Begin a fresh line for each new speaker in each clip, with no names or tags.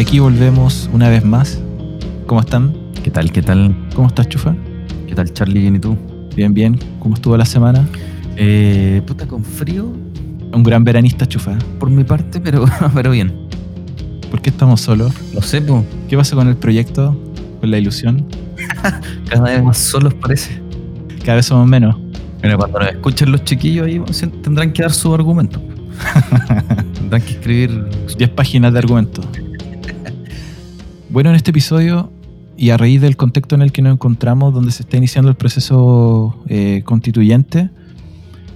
aquí volvemos una vez más. ¿Cómo están?
¿Qué tal? ¿Qué tal?
¿Cómo estás, Chufa?
¿Qué tal, Charlie? ¿Bien y tú?
Bien, bien. ¿Cómo estuvo la semana?
Eh, puta, con frío.
Un gran veranista, Chufa.
Por mi parte, pero, pero bien.
¿Por qué estamos solos?
Lo sé, po.
¿Qué pasa con el proyecto? ¿Con la ilusión?
Cada vez más solos parece.
Cada vez somos menos.
Bueno, cuando nos escuchen los chiquillos ahí tendrán que dar su argumento. tendrán que escribir
10 páginas de argumento. Bueno, en este episodio, y a raíz del contexto en el que nos encontramos, donde se está iniciando el proceso eh, constituyente,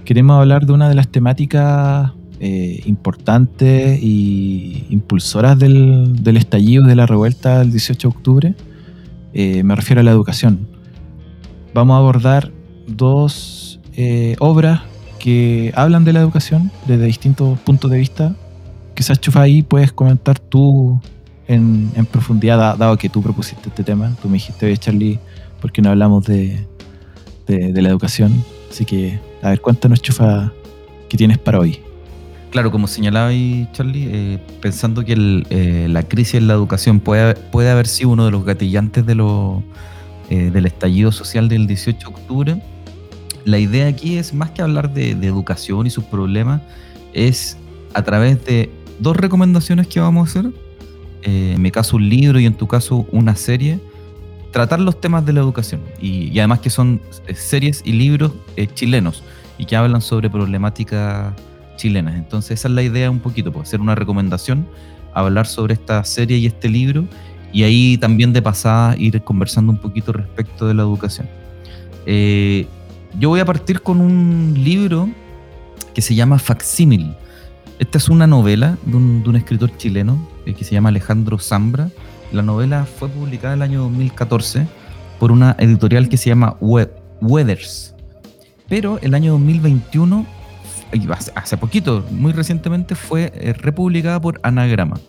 queremos hablar de una de las temáticas eh, importantes y impulsoras del, estallido de la revuelta del 18 de octubre. Eh, me refiero a la educación. Vamos a abordar dos obras que hablan de la educación desde distintos puntos de vista. Quizás, Chufa, ahí puedes comentar tú en, profundidad, dado que tú propusiste este tema. Tú me dijiste, oye, Charlie, ¿por qué no hablamos de, de, la educación? Así que, a ver, cuéntanos, chufa, ¿qué tienes para hoy?
Claro, como señalaba ahí Charlie, eh, pensando que eh, la crisis en la educación puede, puede haber sido uno de los gatillantes de eh, del estallido social del 18 de octubre, la idea aquí es más que hablar de educación y sus problemas, es a través de dos recomendaciones que vamos a hacer eh, en mi caso un libro y en tu caso una serie, tratar los temas de la educación. Y, además que son eh, series y libros eh, chilenos y que hablan sobre problemáticas chilenas. Entonces esa es la idea un poquito, pues, hacer una recomendación, hablar sobre esta serie y este libro y ahí también de pasada ir conversando un poquito respecto de la educación. yo voy a partir con un libro que se llama Facsímil. Esta es una novela de un escritor chileno eh, que se llama Alejandro Zambra. La novela fue publicada en el año 2014 por una editorial que se llama Weathers. Pero el año 2021, hace poquito, muy recientemente, fue eh, republicada por Anagrama.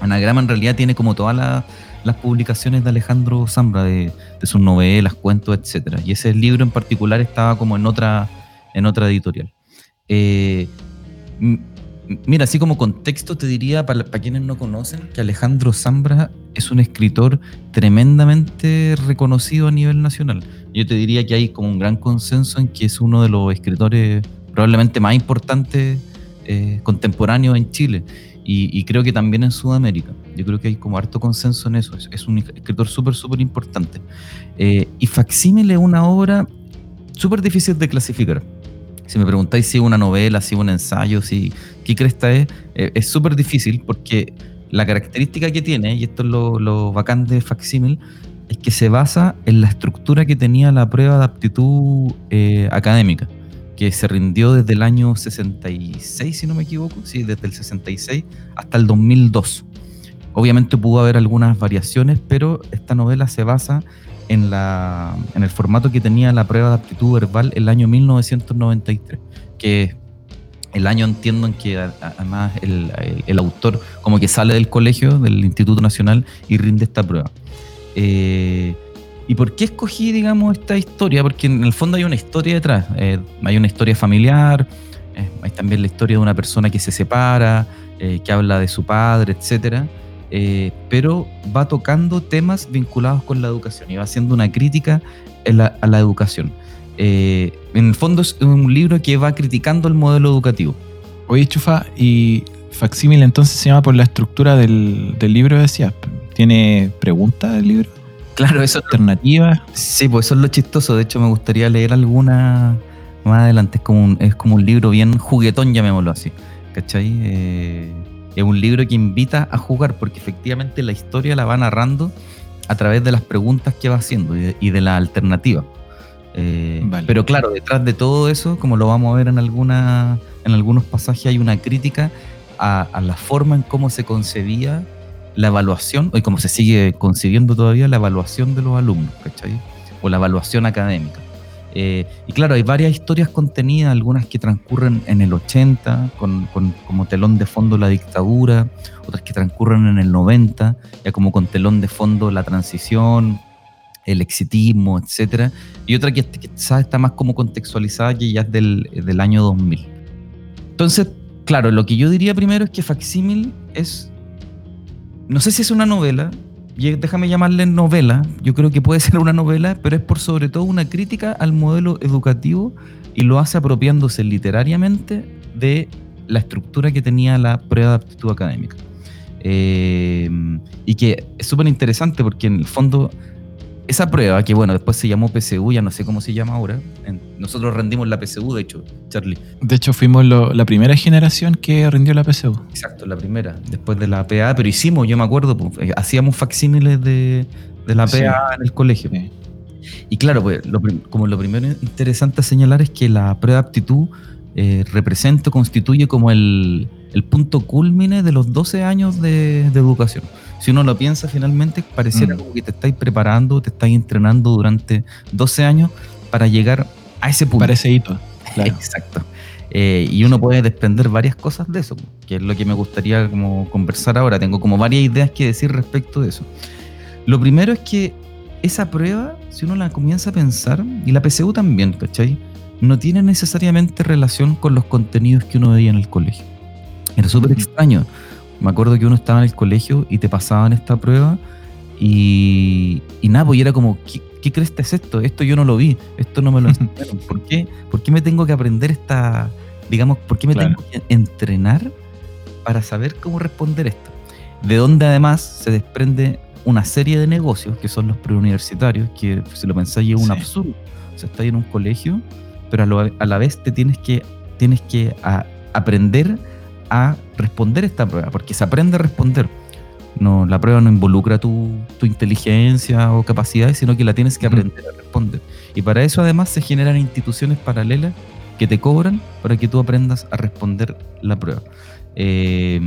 Anagrama en realidad tiene como todas las publicaciones de Alejandro Zambra, de, sus novelas, cuentos, etc. Y ese libro en particular estaba como en otra, en otra editorial. Eh, Mira, así como contexto te diría, para, quienes no conocen, que Alejandro Zambra es un escritor tremendamente reconocido a nivel nacional. Yo te diría que hay como un gran consenso en que es uno de los escritores probablemente más importantes eh, contemporáneos en Chile y, creo que también en Sudamérica. Yo creo que hay como harto consenso en eso. Es, un escritor súper, súper importante. Eh, y Facsímile es una obra súper difícil de clasificar si me preguntáis si es una novela, si es un ensayo, si qué cresta es, eh, es súper difícil porque la característica que tiene, y esto es lo, bacán de Facsímil, es que se basa en la estructura que tenía la prueba de aptitud eh, académica, que se rindió desde el año 66, si no me equivoco, sí, desde el 66 hasta el 2002. Obviamente pudo haber algunas variaciones, pero esta novela se basa en, la, en el formato que tenía la prueba de aptitud verbal el año 1993, que el año entiendo en que además el, autor como que sale del colegio, del Instituto Nacional y rinde esta prueba. Eh, ¿Y por qué escogí, digamos, esta historia? Porque en el fondo hay una historia detrás. Eh, hay una historia familiar, eh, hay también la historia de una persona que se separa, que habla de su padre, eh, pero va tocando temas vinculados con la educación y va haciendo una crítica a la educación. Eh, en el fondo es un libro que va criticando el modelo educativo.
Oye, Chufa, y Facsímil entonces se llama por la estructura del, libro, decías. ¿Tiene preguntas el libro?
Claro, eso.
¿Alternativas?
Sí, pues eso es lo chistoso. De hecho, me gustaría leer alguna más adelante. Es como un, es como un libro bien juguetón, llamémoslo así. ¿Cachai? Eh, es un libro que invita a jugar porque efectivamente la historia la va narrando a través de las preguntas que va haciendo y de, la alternativa. Eh, pero claro, detrás de todo eso, como lo vamos a ver en, alguna, en algunos pasajes, hay una crítica a, la forma en cómo se concebía la evaluación, y cómo se sigue concibiendo todavía la evaluación de los alumnos, ¿cachai? O la evaluación académica. Eh, y claro, hay varias historias contenidas, algunas que transcurren en el 80, con, como telón de fondo la dictadura, otras que transcurren en el 90, ya como con telón de fondo la transición, el exitismo, etc. Y otra que, quizás está más como contextualizada, que ya es del, del año 2000. Entonces, claro, lo que yo diría primero es que Facsímil es no sé si es una novela, déjame llamarle novela, yo creo que puede ser una novela, pero es por sobre todo una crítica al modelo educativo y lo hace apropiándose literariamente de la estructura que tenía la prueba de aptitud académica. Eh, y que es súper interesante porque en el fondo esa prueba, que bueno, después se llamó PSU, ya no sé cómo se llama ahora. nosotros rendimos la PSU, de hecho, Charlie.
De hecho, fuimos la primera generación que rindió la PSU.
Exacto, la primera, después de la PA, pero hicimos, yo me acuerdo, pues, eh, hacíamos facsímiles de, la PA en el colegio. Y claro, pues, como lo primero interesante a señalar es que la prueba de aptitud eh, representa, constituye como el, punto culmine de los 12 años de educación si uno lo piensa finalmente, pareciera mm. como que te estáis preparando, te estáis entrenando durante 12 años para llegar a ese punto.
Para ese hito.
Exacto. Eh, y uno puede desprender varias cosas de eso, que es lo que me gustaría como conversar ahora. Tengo como varias ideas que decir respecto de eso. Lo primero es que esa prueba, si uno la comienza a pensar, y la PSU también, ¿cachai? No tiene necesariamente relación con los contenidos que uno veía en el colegio. Era súper extraño. Me acuerdo que uno estaba en el colegio y te pasaban esta prueba y, y nada, pues era como, ¿qué, ¿qué crees que es esto? Esto yo no lo vi, esto no me lo enseñaron. ¿Por qué? ¿Por qué me tengo que aprender esta, digamos, por qué me tengo que entrenar para saber cómo responder esto? De donde además se desprende una serie de negocios que son los preuniversitarios, que si lo pensáis es un absurdo. O sea, estás en un colegio, pero a, la vez te tienes que, tienes que aprender a responder esta prueba, porque se aprende a responder. No, la prueba no involucra tu, tu inteligencia o capacidades, sino que la tienes que aprender a responder. Y para eso además se generan instituciones paralelas que te cobran para que tú aprendas a responder la prueba. Eh,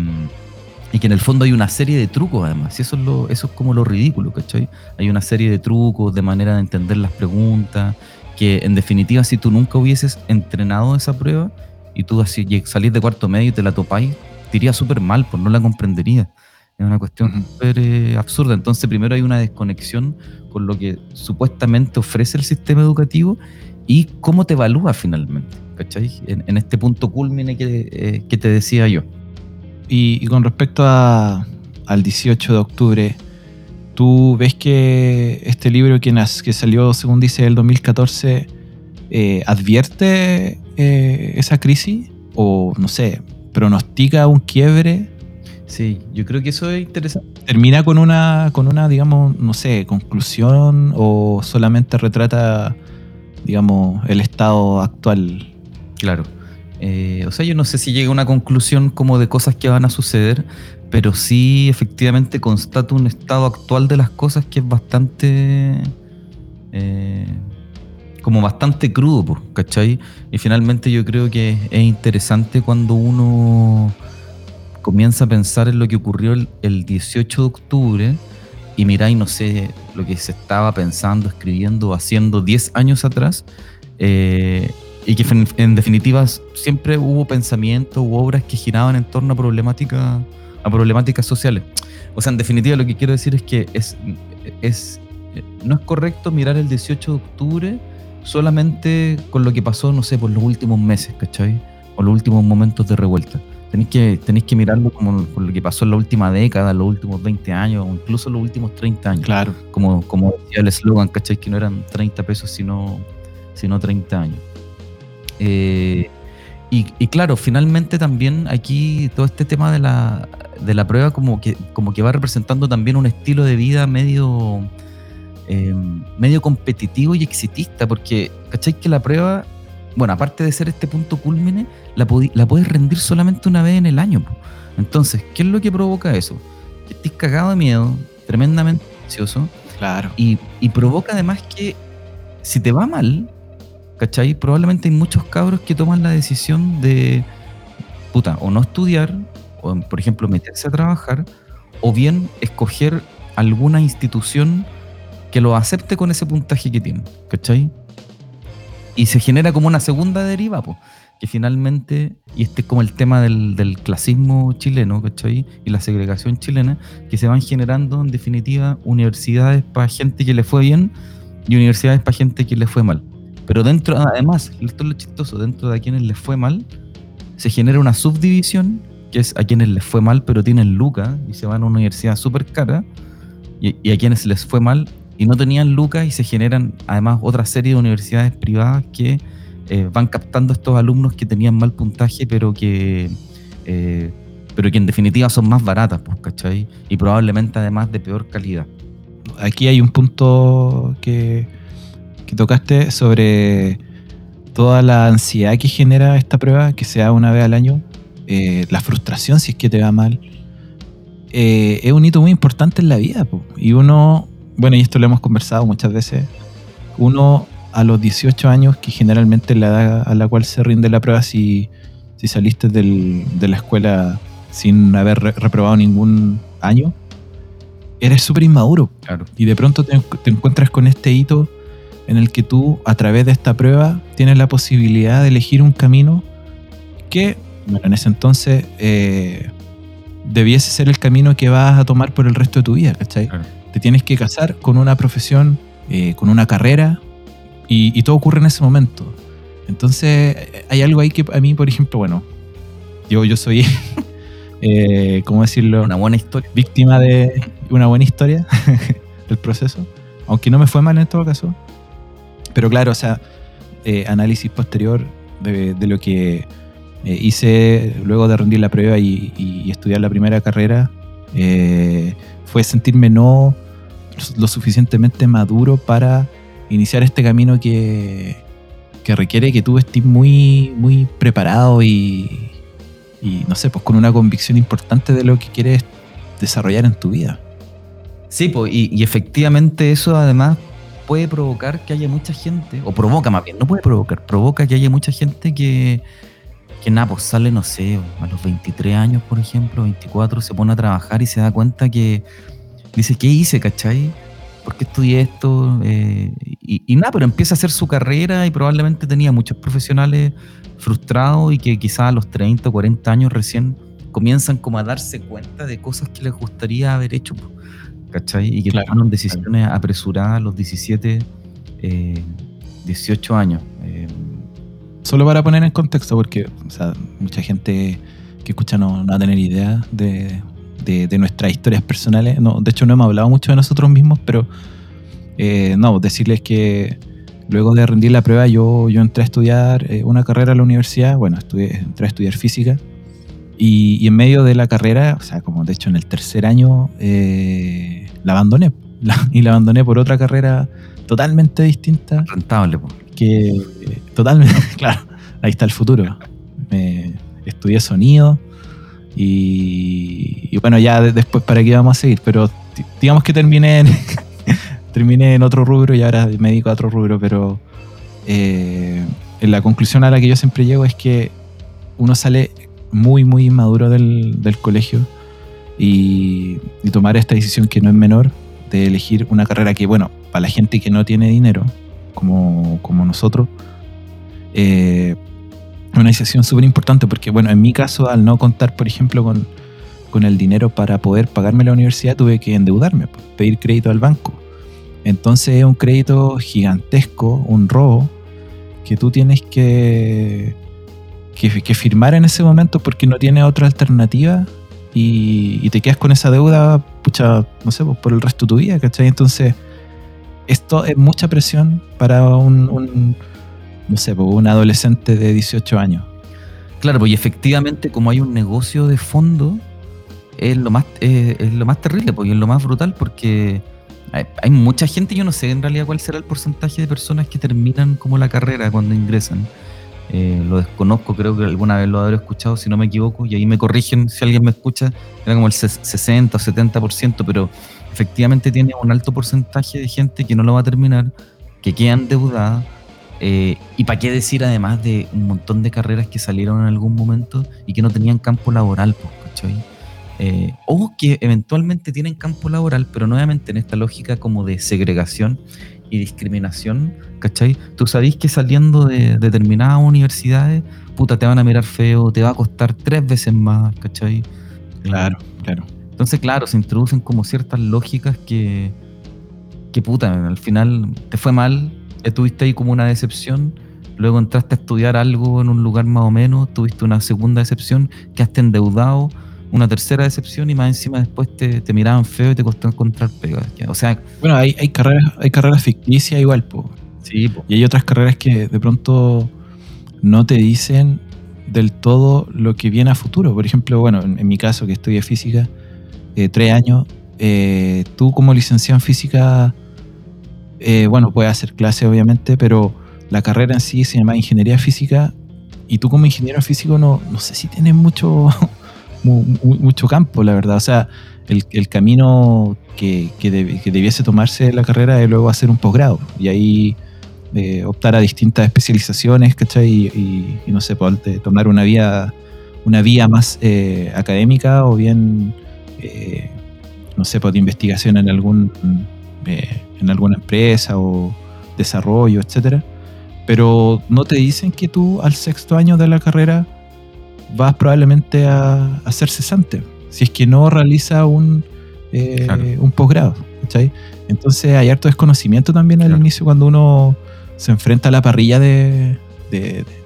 y que en el fondo hay una serie de trucos además, y eso es, lo, eso es como lo ridículo, ¿cachai? Hay una serie de trucos, de manera de entender las preguntas, que en definitiva si tú nunca hubieses entrenado esa prueba, y tú así salís de cuarto medio y te la topáis, te iría súper mal, pues no la comprendería. Es una cuestión súper eh, absurda. Entonces, primero hay una desconexión con lo que supuestamente ofrece el sistema educativo y cómo te evalúa finalmente, ¿cachai? En, este punto culmine que, eh, que te decía yo.
Y, con respecto a, al 18 de octubre, ¿tú ves que este libro que, que salió, según dice, el 2014, eh, advierte eh, esa crisis o, no sé, pronostica un quiebre.
Sí, yo creo que eso es interesante.
¿Termina con una, con una, digamos, no sé, conclusión o solamente retrata, digamos, el estado actual?
Claro. Eh, o sea, yo no sé si llega a una conclusión como de cosas que van a suceder, pero sí efectivamente constata un estado actual de las cosas que es bastante... Eh, como bastante crudo, ¿cachai? Y finalmente yo creo que es interesante cuando uno comienza a pensar en lo que ocurrió el, 18 de octubre y miráis, no sé, lo que se estaba pensando, escribiendo, haciendo 10 años atrás, eh, y que en, definitiva siempre hubo pensamientos u obras que giraban en torno a, problemática, a problemáticas sociales. O sea, en definitiva lo que quiero decir es que es, es, no es correcto mirar el 18 de octubre solamente con lo que pasó, no sé, por los últimos meses, ¿cachai? O los últimos momentos de revuelta. Tenéis que, tenéis que mirarlo como por lo que pasó en la última década, los últimos 20 años, o incluso los últimos 30 años.
Claro.
Como, como decía el eslogan, ¿cachai? Que no eran 30 pesos, sino, sino 30 años. Eh, y, y, claro, finalmente también aquí todo este tema de la, de la prueba como que, como que va representando también un estilo de vida medio eh, medio competitivo y exitista, porque, ¿cachai? Que la prueba, bueno, aparte de ser este punto culmine, la, la puedes rendir solamente una vez en el año. Entonces, ¿qué es lo que provoca eso? Que estés cagado de miedo, tremendamente ansioso.
Claro.
Y, y provoca además que si te va mal, ¿cachai? Probablemente hay muchos cabros que toman la decisión de, puta, o no estudiar, o por ejemplo meterse a trabajar, o bien escoger alguna institución que lo acepte con ese puntaje que tiene, ¿cachai? Y se genera como una segunda deriva, pues, que finalmente, y este es como el tema del, clasismo chileno, ¿cachai? Y la segregación chilena, que se van generando en definitiva universidades para gente que le fue bien y universidades para gente que le fue mal. Pero dentro, además, esto es lo chistoso, dentro de quienes les fue mal, se genera una subdivisión que es a quienes les fue mal pero tienen lucas y se van a una universidad súper cara, y, a quienes les fue mal y no tenían lucas y se generan además otra serie de universidades privadas que eh, van captando estos alumnos que tenían mal puntaje pero que... Eh, pero que en definitiva son más baratas, pues, ¿cachai? Y probablemente además de peor calidad.
Aquí hay un punto que, que tocaste sobre toda la ansiedad que genera esta prueba, que sea una vez al año, eh, la frustración si es que te va mal, eh, es un hito muy importante en la vida. Y uno, bueno, y esto lo hemos conversado muchas veces, uno a los 18 años, que generalmente es la edad a la cual se rinde la prueba, si, si saliste del, de la escuela sin haber reprobado ningún año, eres súper inmaduro. Y de pronto te, encuentras con este hito en el que tú, a través de esta prueba, tienes la posibilidad de elegir un camino que, bueno, en ese entonces eh, debiese ser el camino que vas a tomar por el resto de tu vida, ¿cachai? Te tienes que casar con una profesión, eh, con una carrera, y, todo ocurre en ese momento. Entonces, hay algo ahí que a mí, por ejemplo, bueno, yo, yo soy eh, ¿cómo decirlo?
Una buena historia.
Víctima de una buena historia del proceso. Aunque no me fue mal en todo caso. Pero claro, o sea, eh, análisis posterior de, lo que eh, hice luego de rendir la prueba y, estudiar la primera carrera eh, fue sentirme no lo suficientemente maduro para iniciar este camino que, que requiere que tú estés muy, muy preparado y, y no sé, pues con una convicción importante de lo que quieres desarrollar en tu vida.
Sí, pues, y, efectivamente eso además puede provocar que haya mucha gente, o provoca más bien, no puede provocar, provoca que haya mucha gente que, que nada, pues sale, no sé, a los 23 años, por ejemplo, 24, se pone a trabajar y se da cuenta que dice, ¿qué hice, cachai? ¿Por qué estudié esto? Eh, y, y, nada, pero empieza a hacer su carrera y probablemente tenía muchos profesionales frustrados y que quizás a los 30 o 40 años recién comienzan como a darse cuenta de cosas que les gustaría haber hecho, ¿cachai? Y que tomaron decisiones apresuradas a los 17, 18 eh, años. Eh.
Solo para poner en contexto, porque mucha gente que escucha no, va a tener idea de, nuestras historias personales. No, de hecho, no hemos hablado mucho de nosotros mismos, pero eh, no, decirles que luego de rendir la prueba yo, yo entré a estudiar eh, una carrera en la universidad, bueno, estudié, entré a estudiar física y, en medio de la carrera, o sea, como de hecho en el tercer año, eh, la abandoné. y la abandoné por otra carrera totalmente distinta.
Rentable,
Totalmente, claro, ahí está el futuro. Estudié sonido y, bueno, ya después para qué vamos a seguir, pero digamos que terminé en, terminé en otro rubro y ahora me dedico a otro rubro, pero eh, la conclusión a la que yo siempre llego es que uno sale muy, muy inmaduro del, colegio y, tomar esta decisión que no es menor de elegir una carrera que, bueno, para la gente que no tiene dinero, como, nosotros, eh, una decisión súper importante porque, bueno, en mi caso, al no contar, por ejemplo, con, con el dinero para poder pagarme la universidad, tuve que endeudarme, pedir crédito al banco. Entonces es un crédito gigantesco, un robo, que tú tienes que, que, firmar en ese momento porque no tienes otra alternativa y, te quedas con esa deuda, pucha, no sé, pues, por el resto de tu vida, ¿cachai? Entonces, esto es mucha presión para un, no sé, pues, un adolescente de 18 años.
Claro, pues efectivamente como hay un negocio de fondo, es lo más, es lo más terrible, porque es lo más brutal, porque hay, mucha gente, yo no sé en realidad cuál será el porcentaje de personas que terminan como la carrera cuando ingresan. Eh, lo desconozco, creo que alguna vez lo habré escuchado, si no me equivoco, y ahí me corrigen si alguien me escucha, era como el 60 o 70%, pero efectivamente tiene un alto porcentaje de gente que no lo va a terminar, que queda endeudada, eh, y para qué decir además de un montón de carreras que salieron en algún momento y que no tenían campo laboral, ¿cachai? Eh, o que eventualmente tienen campo laboral, pero nuevamente en esta lógica como de segregación y discriminación, ¿cachai? Tú sabés que saliendo de, determinadas universidades, puta, te van a mirar feo, te va a costar tres veces más, ¿cachai?
Claro, claro.
Entonces, claro, se introducen como ciertas lógicas que, que puta, al final te fue mal, estuviste ahí como una decepción, luego entraste a estudiar algo en un lugar más o menos, tuviste una segunda decepción, quedaste endeudado, una tercera decepción y más encima después te, te miraban feo y te costó encontrar pegas. O sea,
bueno, hay, hay carreras, hay carreras ficticias igual, po.
Sí,
y hay otras carreras que de pronto no te dicen del todo lo que viene a futuro. Por ejemplo, bueno, en, mi caso que estudié física, eh, tres años, eh, tú como licenciado en física, eh, bueno, puedes hacer clase obviamente, pero la carrera en sí se llama ingeniería física y tú como ingeniero físico no, no sé si tienes mucho, mucho campo, la verdad. O sea, el, el camino que, que, debiese tomarse la carrera es luego hacer un posgrado y ahí optar a distintas especializaciones, ¿cachai? Y, no sé, poder tomar una vía, una vía más académica o bien, eh, no sé, por investigación en, algún, eh, en alguna empresa o desarrollo, etcétera. Pero no te dicen que tú al sexto año de la carrera vas probablemente a, a ser cesante, si es que no realiza un, un posgrado. Entonces hay harto desconocimiento también al inicio cuando uno se enfrenta a la parrilla de,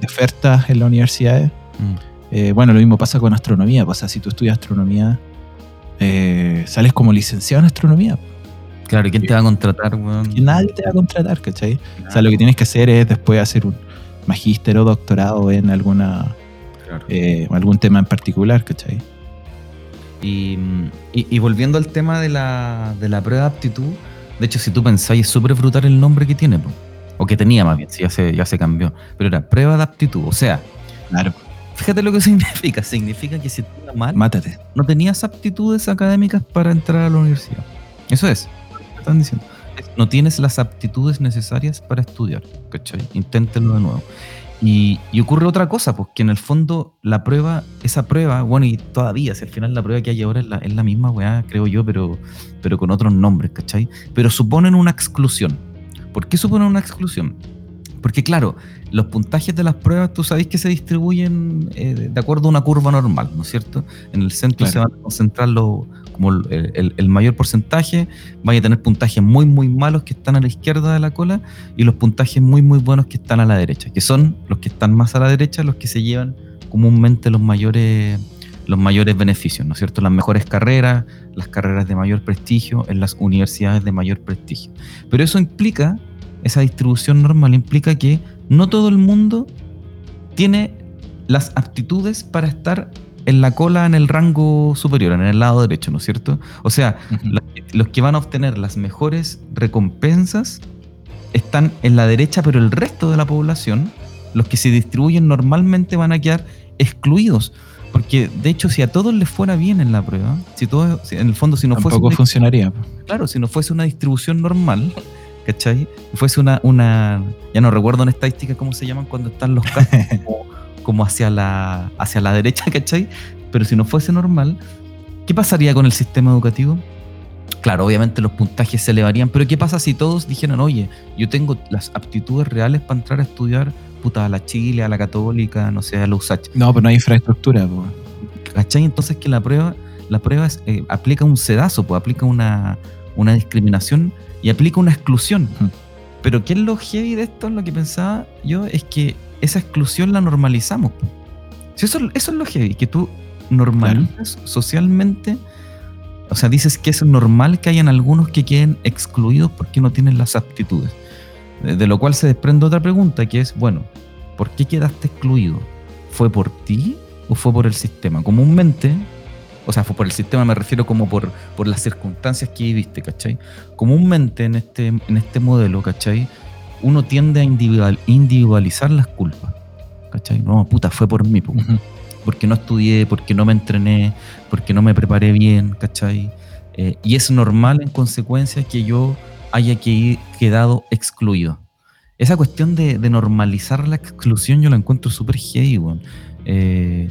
ofertas en las universidades. Mm. Eh, bueno, lo mismo pasa con astronomía. Pasa, si tú estudias astronomía, eh, sales como licenciado en astronomía.
Claro, ¿y quién te va a contratar,
nadie te va a contratar, ¿cachai? O sea, lo que tienes que hacer es después hacer un magíster o doctorado en alguna eh, algún tema en particular, ¿cachai?
Y, y, volviendo al tema de la, de la prueba de aptitud, de hecho, si tú pensáis, es súper brutal el nombre que tiene, o que tenía más bien, si ya se, ya se cambió. Pero era prueba de aptitud. O sea,
claro.
Fíjate lo que significa. Significa que si tú mal,
mátate.
No tenías aptitudes académicas para entrar a la universidad. Eso es. Están diciendo. No tienes las aptitudes necesarias para estudiar. ¿Cachai? Inténtenlo de nuevo. Y, ocurre otra cosa, pues que en el fondo la prueba, esa prueba, bueno, y todavía, si al final la prueba que hay ahora es la, es la misma, weá, creo yo, pero, pero con otros nombres, ¿cachai? Pero suponen una exclusión. ¿Por qué supone una exclusión? Porque claro, los puntajes de las pruebas tú sabéis que se distribuyen eh, de acuerdo a una curva normal, ¿no es cierto? En el centro se van a concentrar como el, mayor porcentaje, vaya a tener puntajes muy muy malos que están a la izquierda de la cola y los puntajes muy muy buenos que están a la derecha, que son los que están más a la derecha los que se llevan comúnmente los mayores los mayores beneficios, ¿no es cierto? Las mejores carreras, las carreras de mayor prestigio en las universidades de mayor prestigio. Pero eso implica, esa distribución normal implica que no todo el mundo tiene las aptitudes para estar en la cola en el rango superior, en el lado derecho, ¿no es cierto? O sea, los que van a obtener las mejores recompensas están en la derecha, pero el resto de la población, los que se distribuyen normalmente van a quedar excluidos. Porque de hecho, si a todos les fuera bien en la prueba, si todo, en el fondo, si no
Tampoco fuese. funcionaría.
Claro, si no fuese una distribución normal, ¿cachai? Fuese una, una. Ya no recuerdo en estadística cómo se llaman cuando están los casos como, hacia, la, hacia la derecha, ¿cachai? Pero si no fuese normal, ¿qué pasaría con el sistema educativo? Claro, obviamente los puntajes se elevarían, pero ¿qué pasa si todos dijeran, oye, yo tengo las aptitudes reales para entrar a estudiar puta, a la Chile, a la Católica, no sé, a la USACH.
No, pero no hay infraestructura,
¿Cachai? Entonces que la prueba, la prueba eh, aplica un sedazo, pues aplica una, discriminación y aplica una exclusión. Pero ¿qué es lo heavy de esto? Lo que pensaba yo es que esa exclusión la normalizamos. Si eso, eso es lo heavy, que tú normalizas socialmente, o sea, dices que es normal que hayan algunos que queden excluidos porque no tienen las aptitudes. De lo cual se desprende otra pregunta que es, bueno, ¿por qué quedaste excluido? ¿Fue por ti o fue por el sistema? Comúnmente, o sea, por el sistema, me refiero como por, por las circunstancias que viviste, ¿cachai? Comúnmente en este, en este modelo, ¿cachai? Uno tiende a individualizar las culpas, ¿cachai? No, puta, fue por mí, porque no estudié, porque no me entrené, porque no me preparé bien, ¿cachai? Eh, y es normal en consecuencia que yo haya que quedado excluido. Esa cuestión de, normalizar la exclusión yo la encuentro súper heavy, eh,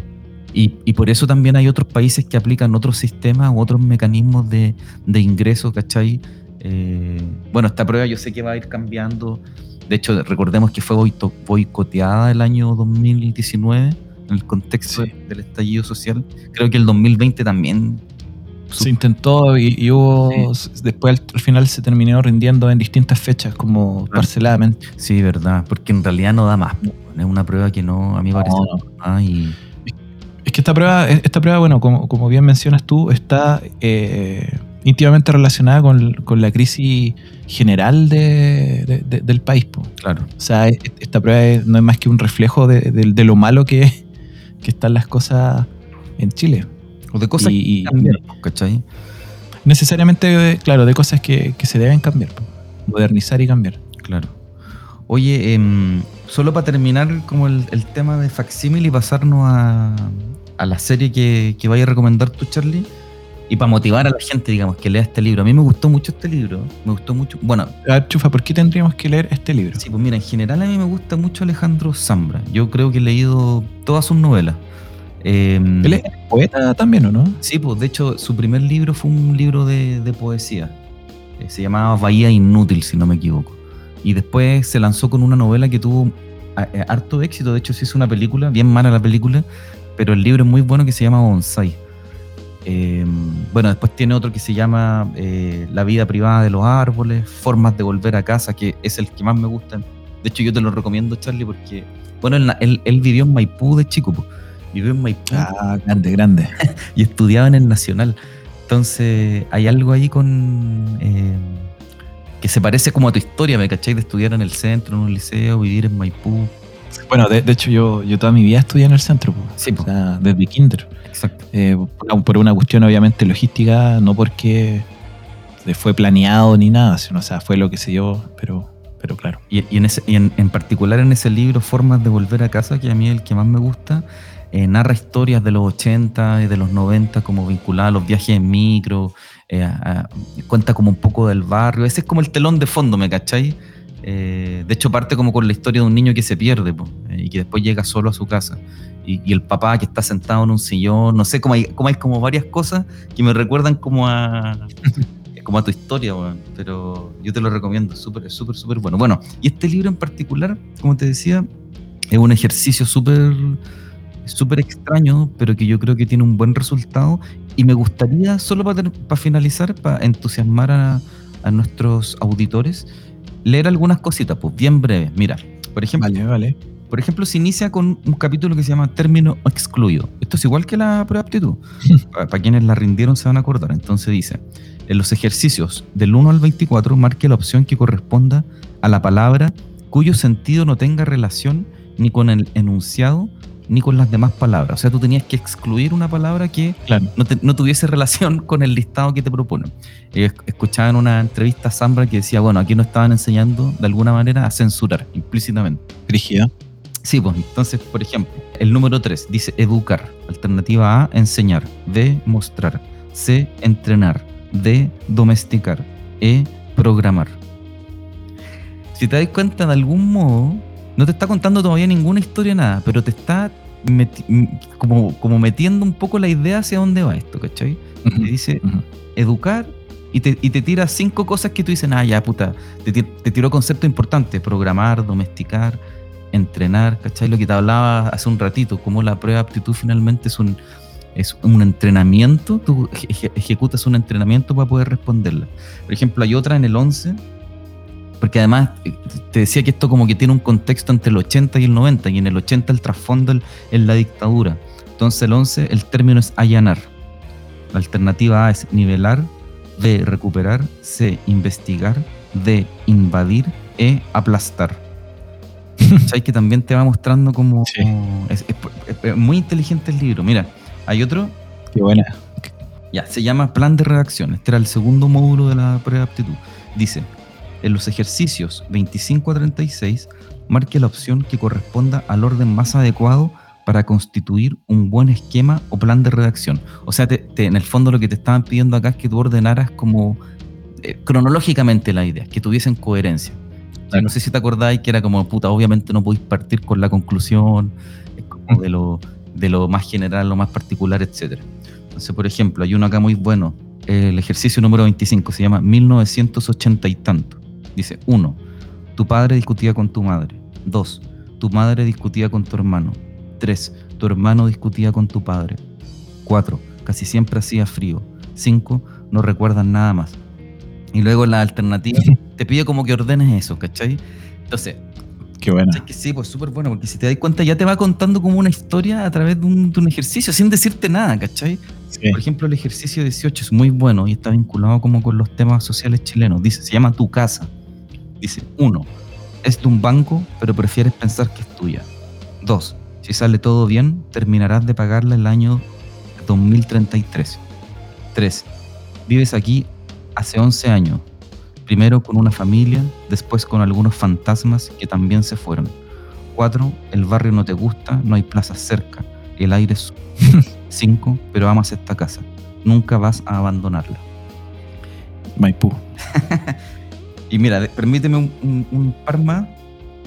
y, por eso también hay otros países que aplican otros sistemas u otros mecanismos de, de ingreso, ¿cachai? Eh, bueno, esta prueba yo sé que va a ir cambiando. De hecho, recordemos que fue boicoteada el año 2019 en el contexto del estallido social. Creo que el 2020 también
se intentó y, hubo. Después al, final se terminó rindiendo en distintas fechas, como parceladamente.
Sí, verdad, porque en realidad no da más. Es una prueba que no, a mí me parece.
No. Es que esta prueba, esta prueba bueno, como, como bien mencionas tú, está eh, íntimamente relacionada con, con, la crisis general de, del país.
Claro.
O sea, esta prueba no es más que un reflejo de, lo malo que, que están las cosas en Chile.
O de cosas
y, que cambiar, ¿cachai? Necesariamente, claro, de cosas que, se deben cambiar, modernizar y cambiar.
Claro. Oye, em, solo para terminar como el, tema de Facsimile y pasarnos a, a la serie que, que vaya a recomendar tú, Charlie, y para motivar a la gente, digamos, que lea este libro. A mí me gustó mucho este libro, me gustó mucho. Bueno,
a ver, Chufa, ¿por qué tendríamos que leer este libro?
Sí, pues mira, en general a mí me gusta mucho Alejandro Zambra. Yo creo que he leído todas sus novelas.
Em, ¿Él es poeta también o no?
Sí, pues de hecho su primer libro fue un libro de, poesía. Eh, se llamaba Bahía Inútil, si no me equivoco. Y después se lanzó con una novela que tuvo eh, harto éxito. De hecho, se hizo una película, bien mala la película, pero el libro es muy bueno que se llama Bonsai. Em, bueno, después tiene otro que se llama eh, La vida privada de los árboles, Formas de volver a casa, que es el que más me gusta. De hecho, yo te lo recomiendo, Charlie, porque, bueno, él, él, vivió en Maipú de chico. Pues vivió en Maipú.
Ah, grande, grande.
y estudiaba en el Nacional. Entonces, hay algo ahí con. Eh, que se parece como a tu historia, ¿me cachai? De estudiar en el centro, en un liceo, vivir en Maipú.
Bueno, de, hecho, yo, yo toda mi vida estudié en el centro, sí, o sea, desde kinder.
Exacto.
Eh, por, una cuestión, obviamente, logística, no porque fue planeado ni nada, sino, o sea, fue lo que se dio, pero pero claro.
Y, en, ese, y en, en, particular en ese libro, Formas de Volver a Casa, que a mí es el que más me gusta, eh, narra historias de los 80 y de los 90 como vinculada a los viajes en micro, eh, cuenta como un poco del barrio, ese es como el telón de fondo, ¿me cacháis? Eh, de hecho parte como con la historia de un niño que se pierde y que después llega solo a su casa y, el papá que está sentado en un sillón, no sé, como hay como, hay como varias cosas que me recuerdan como a... como a tu historia, pero yo te lo recomiendo, súper, súper, súper bueno. Bueno, y este libro en particular, como te decía, es un ejercicio súper súper extraño, pero que yo creo que tiene un buen resultado. Y me gustaría, solo para, finalizar, para entusiasmar a, nuestros auditores, leer algunas cositas, pues bien breves. Mira, por ejemplo,
vale, vale.
Por ejemplo, se inicia con un capítulo que se llama Término excluido. Esto es igual que la prueba de aptitud. para, para, quienes la rindieron se van a acordar. Entonces dice, en los ejercicios del 1 al 24 marque la opción que corresponda a la palabra cuyo sentido no tenga relación ni con el enunciado ni con las demás palabras. O sea, tú tenías que excluir una palabra que no, tuviese relación con el listado que te proponen. escuchaba en una entrevista a Sambra que decía, bueno, aquí nos estaban enseñando de alguna manera a censurar implícitamente.
Rígida.
Sí, pues entonces, por ejemplo, el número 3 dice educar. Alternativa A, enseñar. B, mostrar. C, entrenar. D, domesticar. E, programar. Si te das cuenta, de algún modo, no te está contando todavía ninguna historia, nada, pero te está como, como metiendo un poco la idea hacia dónde va esto, ¿cachai? Te dice educar y te, y te, tira cinco cosas que tú dices, ah, ya, puta, te, te tiró conceptos importantes, programar, domesticar, entrenar, ¿cachai? Lo que te hablaba hace un ratito, como la prueba de aptitud finalmente es un, es un entrenamiento, tú ejecutas un entrenamiento para poder responderla. Por ejemplo, hay otra en el 11 porque además eh, te decía que esto como que tiene un contexto entre el 80 y el 90, y en el 80 el trasfondo es la dictadura. Entonces el 11 el término es allanar. La alternativa A es nivelar, B recuperar, C investigar, D invadir, E aplastar. ¿Sabes que también te va mostrando como... Es, muy inteligente el libro. Mira, hay otro...
Qué buena.
Ya, se llama Plan de Redacción. Este era el segundo módulo de la prueba de aptitud. Dice, en los ejercicios 25 a 36, marque la opción que corresponda al orden más adecuado para constituir un buen esquema o plan de redacción. O sea, en el fondo lo que te estaban pidiendo acá es que tú ordenaras como eh, cronológicamente la idea, que tuviesen coherencia. No sé si te acordáis que era como, puta, obviamente no podéis partir con la conclusión, de lo, de lo más general, lo más particular, etc. Entonces, por ejemplo, hay uno acá muy bueno, el ejercicio número 25, se llama 1980 y tanto. Dice, uno, tu padre discutía con tu madre. Dos, tu madre discutía con tu hermano. Tres, tu hermano discutía con tu padre. Cuatro, casi siempre hacía frío. Cinco, no recuerdan nada más. Y luego la alternativa te pide como que ordenes eso, ¿cachai? Entonces,
Qué bueno.
es que sí, pues súper bueno, porque si te das cuenta ya te va contando como una historia a través de un, de un ejercicio, sin decirte nada, ¿cachai?
Sí.
Por ejemplo, el ejercicio 18 es muy bueno y está vinculado como con los temas sociales chilenos. Dice, se llama Tu Casa. Dice, uno, es de un banco, pero prefieres pensar que es tuya. Dos, si sale todo bien, terminarás de pagarla el año 2033. Tres, vives aquí hace 11 años. Primero con una familia, después con algunos fantasmas que también se fueron. Cuatro, el barrio no te gusta, no hay plazas cerca, el aire es... Cinco, pero amas esta casa. Nunca vas a abandonarla.
Maipú.
Y mira, permíteme un, un- un par más.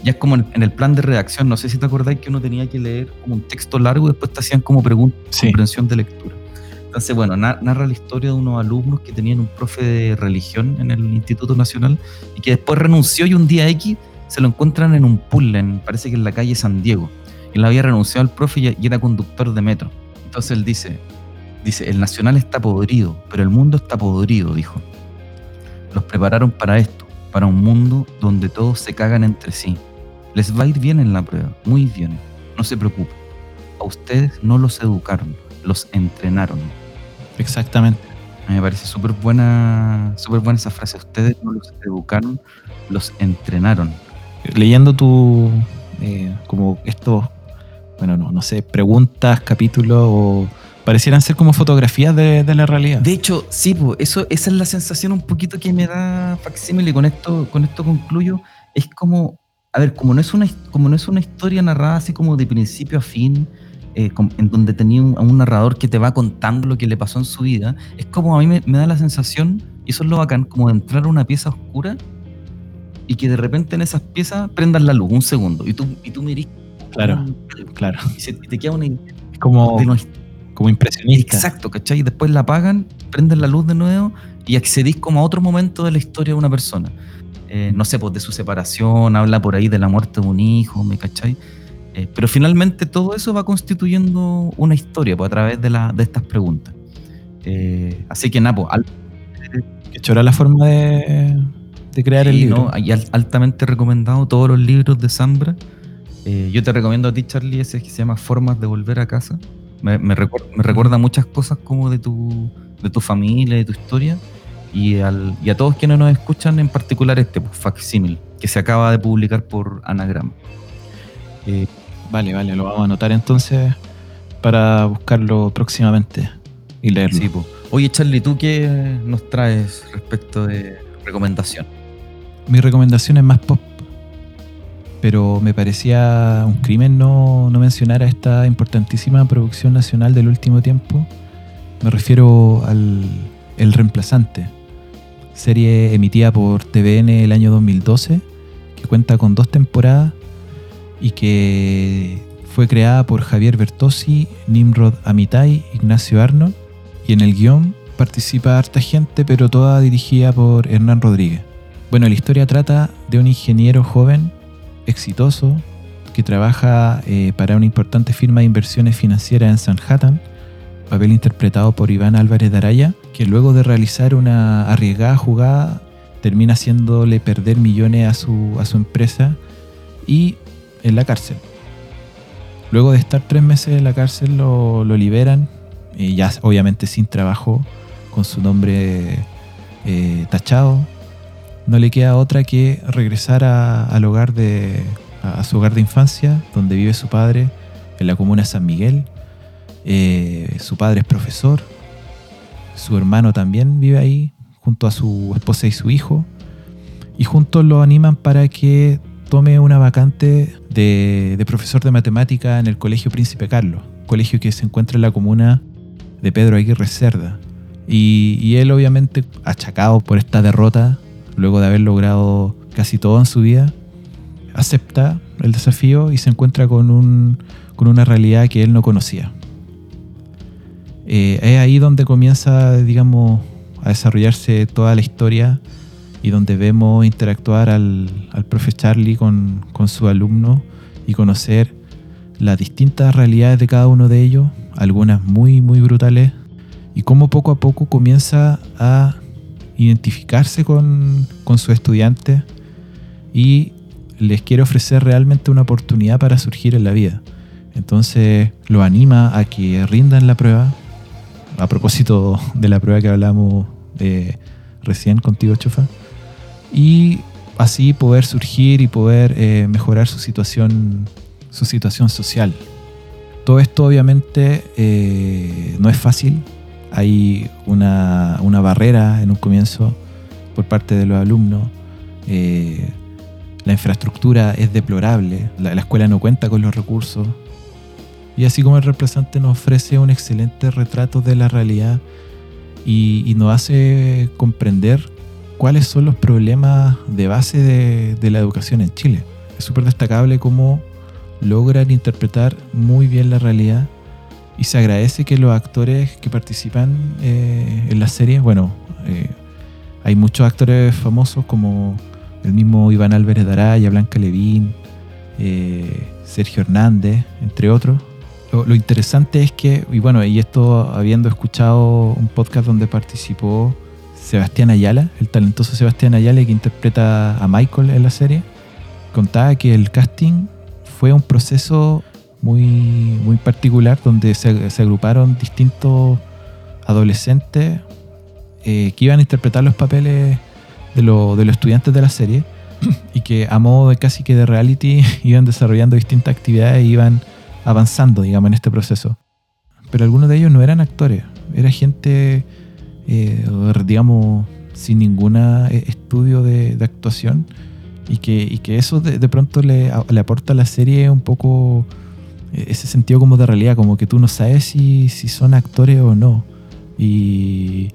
Ya es como en, en el plan de redacción. No sé si te acordáis que uno tenía que leer como un texto largo y después te hacían como preguntas
Sí.
comprensión de lectura. Entonces, bueno, na- narra la historia de unos alumnos que tenían un profe de religión en el Instituto Nacional y que después renunció y un día X se lo encuentran en un puzzle, en, parece que en la calle San Diego. Él había renunciado al profe y era conductor de metro. Entonces él dice, dice, el Nacional está podrido, pero el mundo está podrido, dijo. Los prepararon para esto, para un mundo donde todos se cagan entre sí. Les va a ir bien en la prueba, muy bien. No se preocupen. A ustedes no los educaron, los entrenaron.
Exactamente.
Me parece súper buena, súper buena esa frase. Ustedes no los educaron, los entrenaron.
Leyendo tu. eh, como estos. Bueno, no, no sé, preguntas, capítulos o. Parecieran ser como fotografías de, de la realidad.
De hecho, sí, po, eso, esa es la sensación un poquito que me da Facsímil y con esto, con esto concluyo. Es como, a ver, como no es una, como no es una historia narrada así como de principio a fin, eh, en donde tenía un, a un narrador que te va contando lo que le pasó en su vida, es como a mí me, me da la sensación, y eso es lo bacán, como de entrar a una pieza oscura y que de repente en esas piezas prendan la luz un segundo y tú, y tú mirís
Claro, claro.
y, se- y te queda una
como,
de una
como impresionista.
Exacto, ¿cachai? Y después la apagan, prenden la luz de nuevo y accedís como a otro momento de la historia de una persona. Eh, no sé, pues de su separación, habla por ahí de la muerte de un hijo, ¿me cachai? Eh, pero finalmente todo eso va constituyendo una historia pues, a través de, la, de estas preguntas. Eh, así que pues, al-
Que chora la forma de, de crear el libro.
¿no? Y al- altamente recomendado todos los libros de Zambra. Eh, yo te recomiendo a ti, Charlie, ese que se llama Formas de Volver a Casa. Me, me recuer- me recuerda muchas cosas como de tu, de tu familia, de tu historia. Y, al- y a todos quienes nos escuchan, en particular este, pues, Facsímil, que se acaba de publicar por Anagram. Eh,
Vale, vale, lo vamos a anotar entonces para buscarlo próximamente y leerlo.
sí, pues. Oye, Charlie, ¿tú qué nos traes respecto de recomendación?
Mi recomendación es más pop, pero me parecía un crimen no, no mencionar a esta importantísima producción nacional del último tiempo. Me refiero al El Reemplazante, serie emitida por TVN el año 2012, que cuenta con dos temporadas y que fue creada por Javier Bertossi, Nimrod Amitai, Ignacio Arnold, y en el guion participa harta gente, pero toda dirigida por Hernán Rodríguez. Bueno, la historia trata de un ingeniero joven, exitoso, que trabaja eh, para una importante firma de inversiones financieras en Sanhattan, papel interpretado por Iván Álvarez de Araya, que luego de realizar una arriesgada jugada termina haciéndole perder millones a su, a su empresa y en la cárcel. Luego de estar tres meses en la cárcel lo, lo liberan, eh, ya obviamente sin trabajo, con su nombre eh, tachado. No le queda otra que regresar a- al hogar de, a, su hogar de infancia, donde vive su padre, en la comuna San Miguel. Eh, su padre es profesor, su hermano también vive ahí, junto a su esposa y su hijo. Y juntos lo animan para que tome una vacante de, de profesor de matemática en el Colegio Príncipe Carlos, colegio que se encuentra en la comuna de Pedro Aguirre Cerda. Y, y él obviamente achacado por esta derrota, luego de haber logrado casi todo en su vida, acepta el desafío y se encuentra con, un, con una realidad que él no conocía. Eh, es ahí donde comienza, digamos, a desarrollarse toda la historia y donde vemos interactuar al, al profe Charlie con, con su alumno y conocer las distintas realidades de cada uno de ellos, algunas muy, muy brutales y cómo poco a poco comienza a identificarse con, con sus estudiantes y les quiere ofrecer realmente una oportunidad para surgir en la vida. Entonces lo anima a que rindan la prueba. A propósito de la prueba que hablamos eh, recién contigo, Chofa. Y así poder surgir y poder eh, mejorar su situación, su situación social. Todo esto obviamente eh, no es fácil. Hay una, barrera en un comienzo por parte de los alumnos. Eh, la infraestructura es deplorable. La, escuela no cuenta con los recursos. Y así como el representante nos ofrece un excelente retrato de la realidad y, y nos hace comprender cuáles son los problemas de base de, la educación en Chile. Es súper destacable cómo logran interpretar muy bien la realidad y se agradece que los actores que participan eh, en la serie, bueno, eh, hay muchos actores famosos como el mismo Iván Álvarez Daraya, Blanca Levín, eh, Sergio Hernández, entre otros. Lo, lo, interesante es que, y bueno, y esto habiendo escuchado un podcast donde participó Sebastián Ayala, el talentoso Sebastián Ayala que interpreta a Michael en la serie, contaba que el casting fue un proceso muy, muy particular donde se, agruparon distintos adolescentes eh, que iban a interpretar los papeles de, los estudiantes de la serie y que a modo de casi que de reality iban desarrollando distintas actividades e iban avanzando, digamos, en este proceso. Pero algunos de ellos no eran actores, era gente eh, digamos, sin ningún eh, estudio de, actuación y que, que eso de, pronto le, aporta a la serie un poco ese sentido como de realidad, como que tú no sabes si, son actores o no. Y,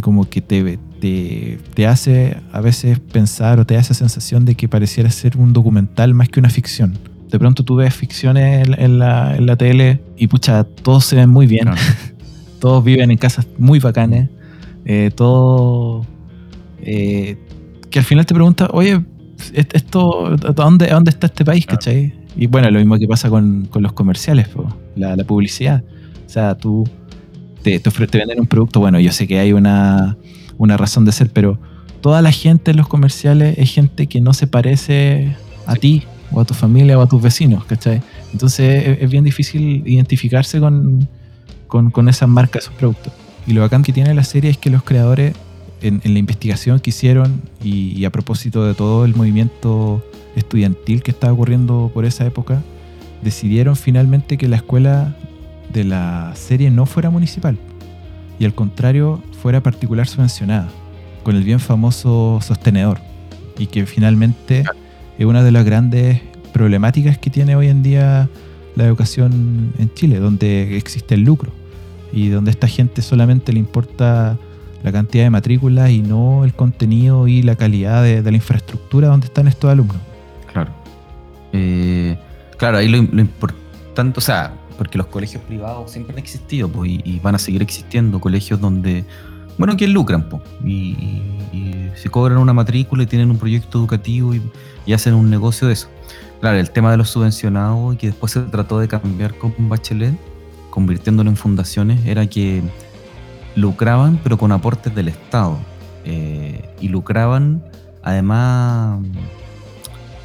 como que te, te, hace a veces pensar o te da esa sensación de que pareciera ser un documental más que una ficción. De pronto tú ves ficciones en, la, en la, tele y pucha, todos se ven muy bien. todos viven en casas muy bacanes. Eh, todo. Eh, que al final te pregunta, oye, esto, ¿dónde, ¿dónde está este país? ¿Cachai? Y bueno, lo mismo que pasa con, los comerciales, la, publicidad. O sea, tú te, te, venden un producto, bueno, yo sé que hay una, razón de ser, pero toda la gente en los comerciales es gente que no se parece a ti o a tu familia o a tus vecinos, ¿cachai? Entonces es, bien difícil identificarse con, con, con esas marcas, esos productos. Y lo bacán que tiene la serie es que los creadores, en, la investigación que hicieron y, a propósito de todo el movimiento estudiantil que estaba ocurriendo por esa época, decidieron finalmente que la escuela de la serie no fuera municipal y al contrario fuera particular subvencionada, con el bien famoso sostenedor. Y que finalmente es una de las grandes problemáticas que tiene hoy en día la educación en Chile, donde existe el lucro y donde a esta gente solamente le importa la cantidad de matrículas y no el contenido y la calidad de, la infraestructura donde están estos alumnos.
Claro. Eh, claro, ahí lo, importante, o sea, porque los colegios privados siempre han existido pues, y, van a seguir existiendo, colegios donde, bueno, que lucran pues, y, se cobran una matrícula y tienen un proyecto educativo y, y hacen un negocio de eso. Claro, el tema de los subvencionados y que después se trató de cambiar con Bachelet convirtiéndolo en fundaciones, era que lucraban, pero con aportes del Estado. Eh, y lucraban, además,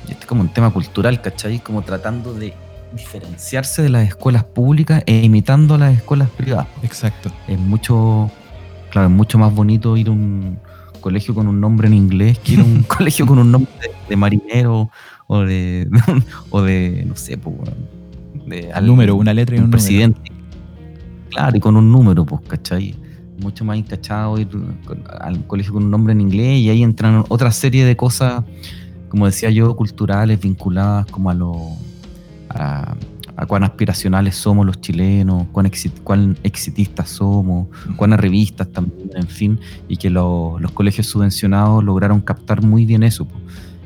y este es como un tema cultural, ¿cachai? Como tratando de diferenciarse de las escuelas públicas e imitando a las escuelas privadas.
Exacto.
Es mucho, claro, es mucho más bonito ir a un colegio con un nombre en inglés que ir a un colegio con un nombre de, marinero o de, o de, no sé, pues,
de, al número, una letra y un,
presidente. Claro, y con un número, pues, ¿cachai? Mucho más encachado ir al colegio con un nombre en inglés y ahí entran otra serie de cosas, como decía yo, culturales, vinculadas como a lo. a, cuán aspiracionales somos los chilenos, cuán, cuán exitistas somos, cuán revistas también, en fin, y que los colegios subvencionados lograron captar muy bien eso.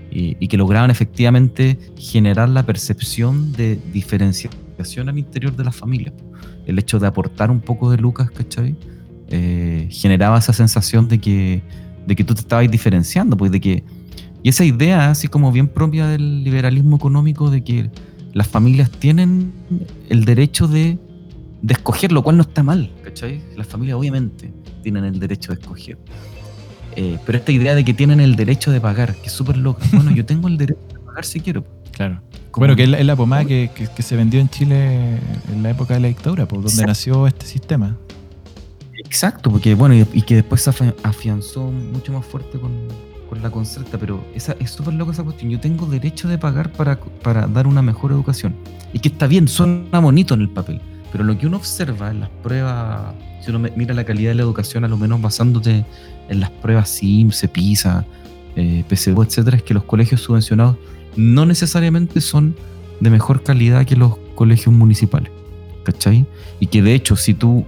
y, y, que lograron efectivamente generar la percepción de diferenciación al interior de las familias el hecho de aportar un poco de Lucas, ¿cachai? Eh, generaba esa sensación de que, de que tú te estabas diferenciando, pues de que... Y esa idea, así como bien propia del liberalismo económico, de que las familias tienen el derecho de de escoger, lo cual no está mal, ¿cachai? Las familias obviamente tienen el derecho de escoger. Eh, pero esta idea de que tienen el derecho de pagar, que es súper loca. Bueno, yo tengo el derecho de pagar si quiero.
Claro. bueno, que es la, pomada que, se vendió en Chile en la época de la dictadura, por donde nació este sistema.
Exacto, porque bueno, y, que después se afianzó mucho más fuerte con, la concerta, pero esa, es súper loca esa cuestión. Yo tengo derecho de pagar para, para dar una mejor educación. Y que está bien, suena bonito en el papel, pero lo que uno observa en las pruebas, si uno mira la calidad de la educación, a lo menos basándote en las pruebas SIMS, PISA, eh, etcétera, es que los colegios subvencionados no necesariamente son de mejor calidad que los colegios municipales. ¿Cachai? Y que de hecho, si tú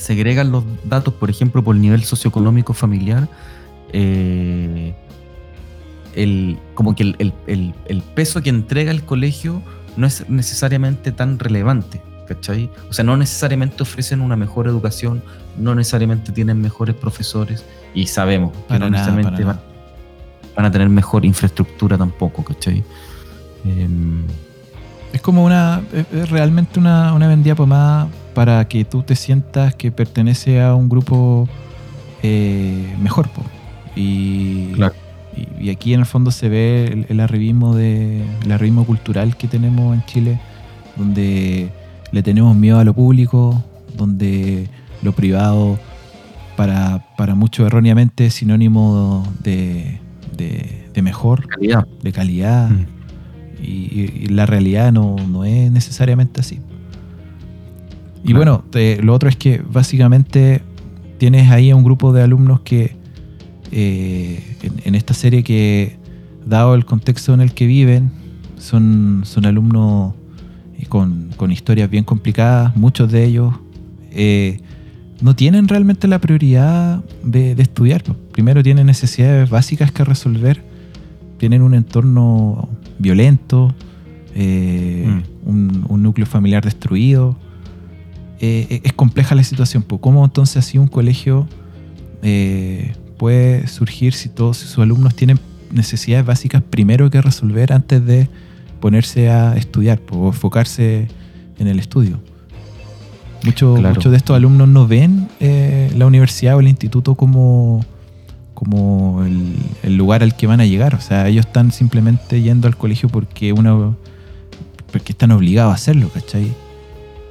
segregas los datos, por ejemplo, por el nivel socioeconómico familiar, eh, el, como que el, peso que entrega el colegio no es necesariamente tan relevante. ¿cachai? O sea, no necesariamente ofrecen una mejor educación, no necesariamente tienen mejores profesores y sabemos que no necesariamente van, a tener mejor infraestructura tampoco, ¿cachai?
Em, es como una, es realmente una, una vendida pomada para que tú te sientas que pertenece a un grupo eh, mejor. Y, y, aquí en el fondo se ve el, el, arribismo de, el arribismo cultural que tenemos en Chile, donde le tenemos miedo a lo público, donde lo privado para, para muchos erróneamente es sinónimo de, de, mejor, de calidad. Mm. Y, la realidad no, no, es necesariamente así. Y bueno, lo otro es que básicamente tienes ahí a un grupo de alumnos que eh, en, esta serie que, dado el contexto en el que viven, son, son alumnos con, con historias bien complicadas, muchos de ellos eh, no tienen realmente la prioridad de, estudiar. Primero tienen necesidades básicas que resolver, tienen un entorno violento, eh, mm. un, núcleo familiar destruido. Eh, es compleja la situación. ¿Cómo entonces así un colegio puede surgir si todos sus alumnos tienen necesidades básicas primero que resolver antes de ponerse a estudiar o enfocarse en el estudio. Muchos de estos alumnos no ven eh, la universidad o el instituto como, como el, lugar al que van a llegar. O sea, ellos están simplemente yendo al colegio porque, una, porque están obligados a hacerlo, ¿cachai?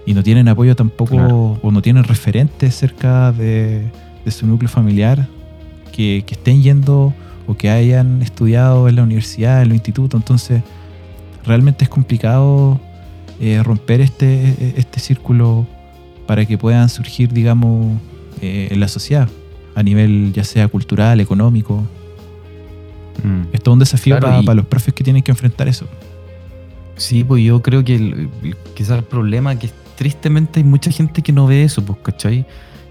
Y no tienen apoyo tampoco o no tienen referentes cerca de, su núcleo familiar que, que estén yendo o que hayan estudiado en la universidad, en el instituto. Entonces, realmente es complicado eh, romper este, este círculo para que puedan surgir, digamos, eh, en la sociedad, a nivel ya sea cultural, económico. Mm. Es todo un desafío para, los profes que tienen que enfrentar eso.
Sí, pues yo creo que el, quizás el problema que tristemente hay mucha gente que no ve eso, pues, ¿cachai?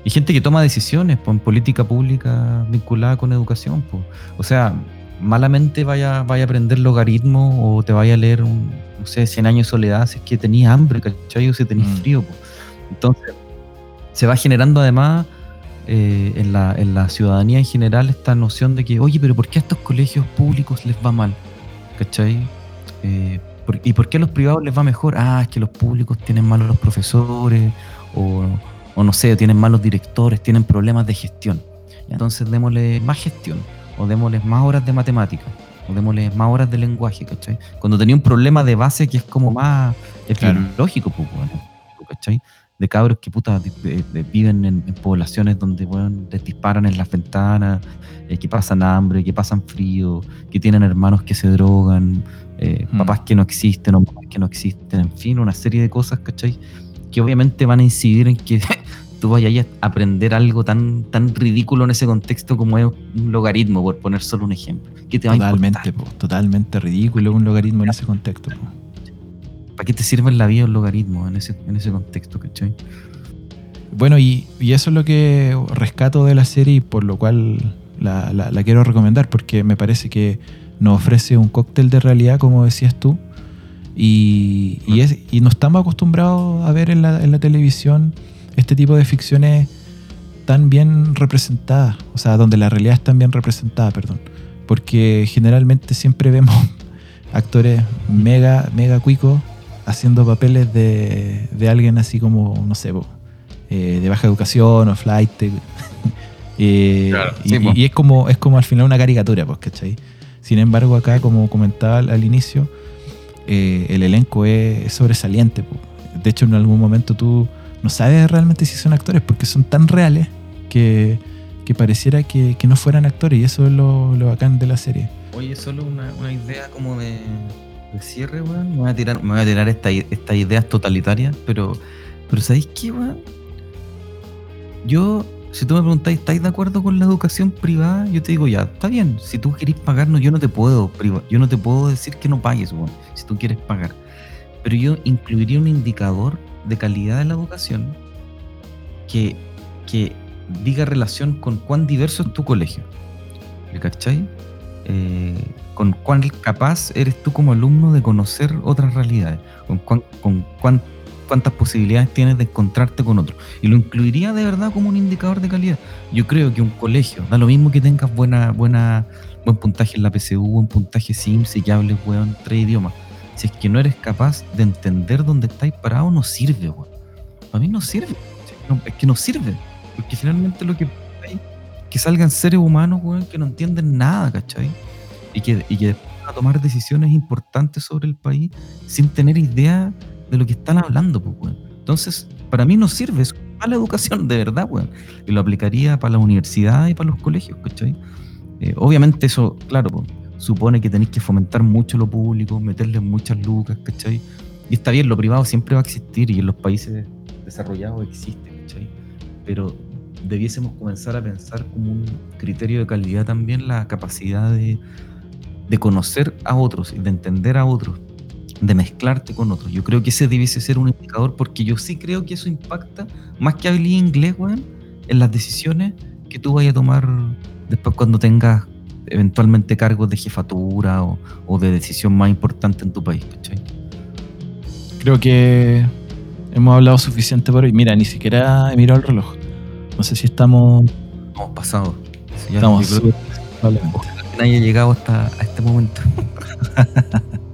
Y gente que toma decisiones pues, en política pública vinculada con educación. Pues. O sea, malamente vaya, vaya a aprender logaritmo o te vaya a leer, un, no sé, 100 años de soledad si es que tenías hambre, ¿cachai? O si tenías mm. frío. Entonces, se va generando además eh, en, la, en, la, ciudadanía en general esta noción de que, oye, pero ¿por qué a estos colegios públicos les va mal? ¿Cachai? Eh, ¿Y por qué a los privados les va mejor? Ah, es que los públicos tienen malos los profesores o, o no sé, tienen malos directores, tienen problemas de gestión. Entonces démosle más gestión o démosles más horas de matemática, o démosles más horas de lenguaje, ¿cachai? Cuando tenía un problema de base que es como más es lógico, pues, ¿cachai? De cabros que puta viven en, poblaciones donde bueno, les disparan en las ventanas, eh, que pasan hambre, que pasan frío, que tienen hermanos que se drogan, eh, mm. papás que no existen o mamás que no existen, en fin, una serie de cosas, ¿cachai? Que obviamente van a incidir en que tú vayas a aprender algo tan, tan ridículo en ese contexto como es un logaritmo, por poner solo un ejemplo.
¿Qué te totalmente, totalmente ridículo un logaritmo en ese contexto.
¿Para qué te sirve en la vida un logaritmo en ese, en ese contexto, cachai?
Bueno, y, eso es lo que rescato de la serie y por lo cual la, la, quiero recomendar, porque me parece que nos ofrece un cóctel de realidad, como decías tú, y, y, es, y no estamos acostumbrados a ver en la, en la televisión este tipo de ficciones tan bien representadas, o sea, donde la realidad es tan bien representada, perdón. Porque generalmente siempre vemos actores mega, mega cuicos haciendo papeles de, de alguien así como, no sé, eh, de baja educación o flight. Eh, y, es como es como al final una caricatura, pues, ¿cachai? Sin embargo, acá, como comentaba al, inicio, eh, el elenco es, sobresaliente. De hecho, en algún momento tú no sabes realmente si son actores porque son tan reales que, pareciera que, no fueran actores y eso es lo, bacán de la serie.
Oye, solo una, idea como de, cierre, weón. Me voy a tirar, me voy a tirar estas ideas totalitarias, pero, pero ¿sabéis qué, weón? Yo, si tú me preguntáis, ¿estáis de acuerdo con la educación privada? Yo te digo, ya, está bien. Si tú querés pagarnos, yo no te puedo yo no te puedo decir que no pagues, weón, si tú quieres pagar. Pero yo incluiría un indicador de calidad de la educación que, que diga relación con cuán diverso es tu colegio. ¿Me cachai? Eh, con cuán capaz eres tú como alumno de conocer otras realidades, con, cuán, con cuántas posibilidades tienes de encontrarte con otro. Y lo incluiría de verdad como un indicador de calidad. Yo creo que un colegio, da lo mismo que tengas buena, buena, buen puntaje en la PSU, buen puntaje SIMS y que hables, weón, tres idiomas. Si es que no eres capaz de entender dónde estáis parado, no sirve, weón. Para mí no sirve. es que no sirve. Porque finalmente lo que hay que salgan seres humanos, weón, que no entienden nada, ¿cachai? Y que, y que a tomar decisiones importantes sobre el país sin tener idea de lo que están hablando, pues, weón. Entonces, para mí no sirve, es mala educación, de verdad, weón. Y lo aplicaría para la universidad y para los colegios, ¿cachai? Eh, obviamente eso, claro, pues, supone que tenéis que fomentar mucho lo público, meterle muchas lucas, ¿cachai? Y está bien, lo privado siempre va a existir y en los países desarrollados existe, ¿cachai? Pero debiésemos comenzar a pensar como un criterio de calidad también la capacidad de, de conocer a otros y de entender a otros, de mezclarte con otros. Yo creo que ese debiese ser un indicador porque yo sí creo que eso impacta, más que habilidad inglés, weón, en las decisiones que tú vayas a tomar después cuando tengas eventualmente cargos de jefatura o, de decisión más importante en tu país.
Creo que hemos hablado suficiente por hoy. Mira, ni siquiera he mirado el reloj. No sé si estamos.
Hemos pasado.
estamos
nadie ha llegado hasta a este momento.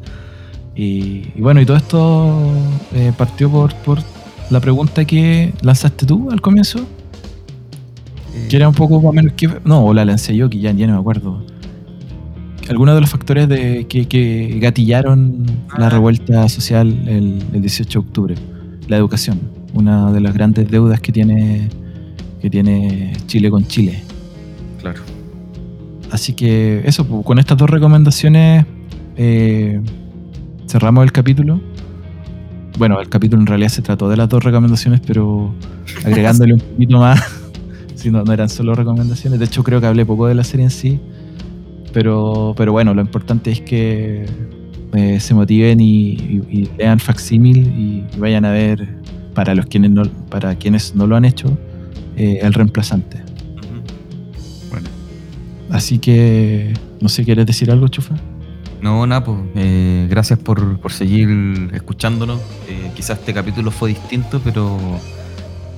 y, bueno, y todo esto eh, partió por, por la pregunta que lanzaste tú al comienzo que era un poco más o menos que. No, o la lancé yo, que ya, ya no me acuerdo. Algunos de los factores de, que, gatillaron la ah. revuelta social el, 18 de octubre. La educación. Una de las grandes deudas que tiene, que tiene Chile con Chile.
Claro.
Así que eso, pues, con estas dos recomendaciones eh, cerramos el capítulo. Bueno, el capítulo en realidad se trató de las dos recomendaciones, pero agregándole un poquito más no, eran solo recomendaciones. De hecho, creo que hablé poco de la serie en sí. Pero, pero bueno, lo importante es que eh, se motiven y, lean Facsímil y, vayan a ver, para, los quienes no, para quienes no lo han hecho, eh, El Reemplazante. Bueno. Así que, no sé, ¿quieres decir algo, Chufa?
No, nada, pues eh, gracias por, por, seguir escuchándonos. quizás este capítulo fue distinto, pero,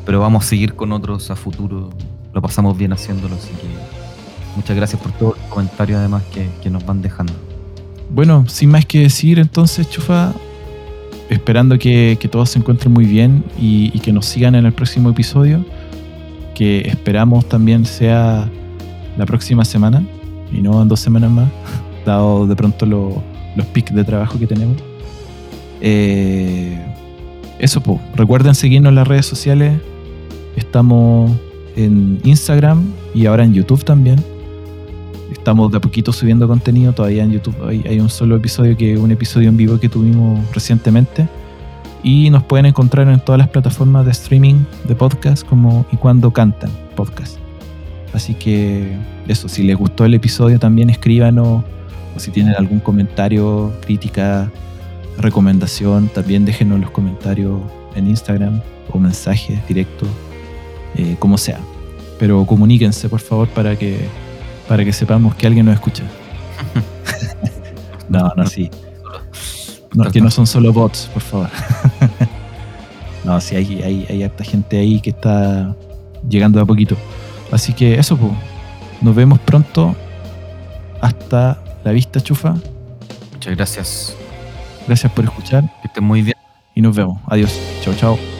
pero vamos a seguir con otros a futuro lo pasamos bien haciéndolo. Así que muchas gracias por todos los comentarios además que, nos van dejando.
Bueno, sin más que decir entonces, Chufa, esperando que, todos se encuentren muy bien y, que nos sigan en el próximo episodio, que esperamos también sea la próxima semana y no en dos semanas más, dado de pronto los pics de trabajo que tenemos. Eh, eso, pues, recuerden seguirnos en las redes sociales. Estamos en Instagram y ahora en YouTube también. Estamos de a poquito subiendo contenido, todavía en YouTube hay, un solo episodio, que un episodio en vivo que tuvimos recientemente. Y nos pueden encontrar en todas las plataformas de streaming de podcast como Y Cuando Cantan Podcast. Así que eso, si les gustó el episodio también escríbanos o si tienen algún comentario, crítica, recomendación, también déjenos los comentarios en Instagram o mensajes directos eh, como sea. Pero comuníquense, por favor, para que, para que sepamos que alguien nos escucha. no, no, sí. No, que no son solo bots, por favor. no, sí, hay, hay, hay harta gente ahí que está llegando de a poquito. Así que eso, pues. Nos vemos pronto. Hasta la vista, chufa.
Muchas gracias.
Gracias por escuchar.
Que estén muy bien.
y nos vemos. Adiós. Chao, chao.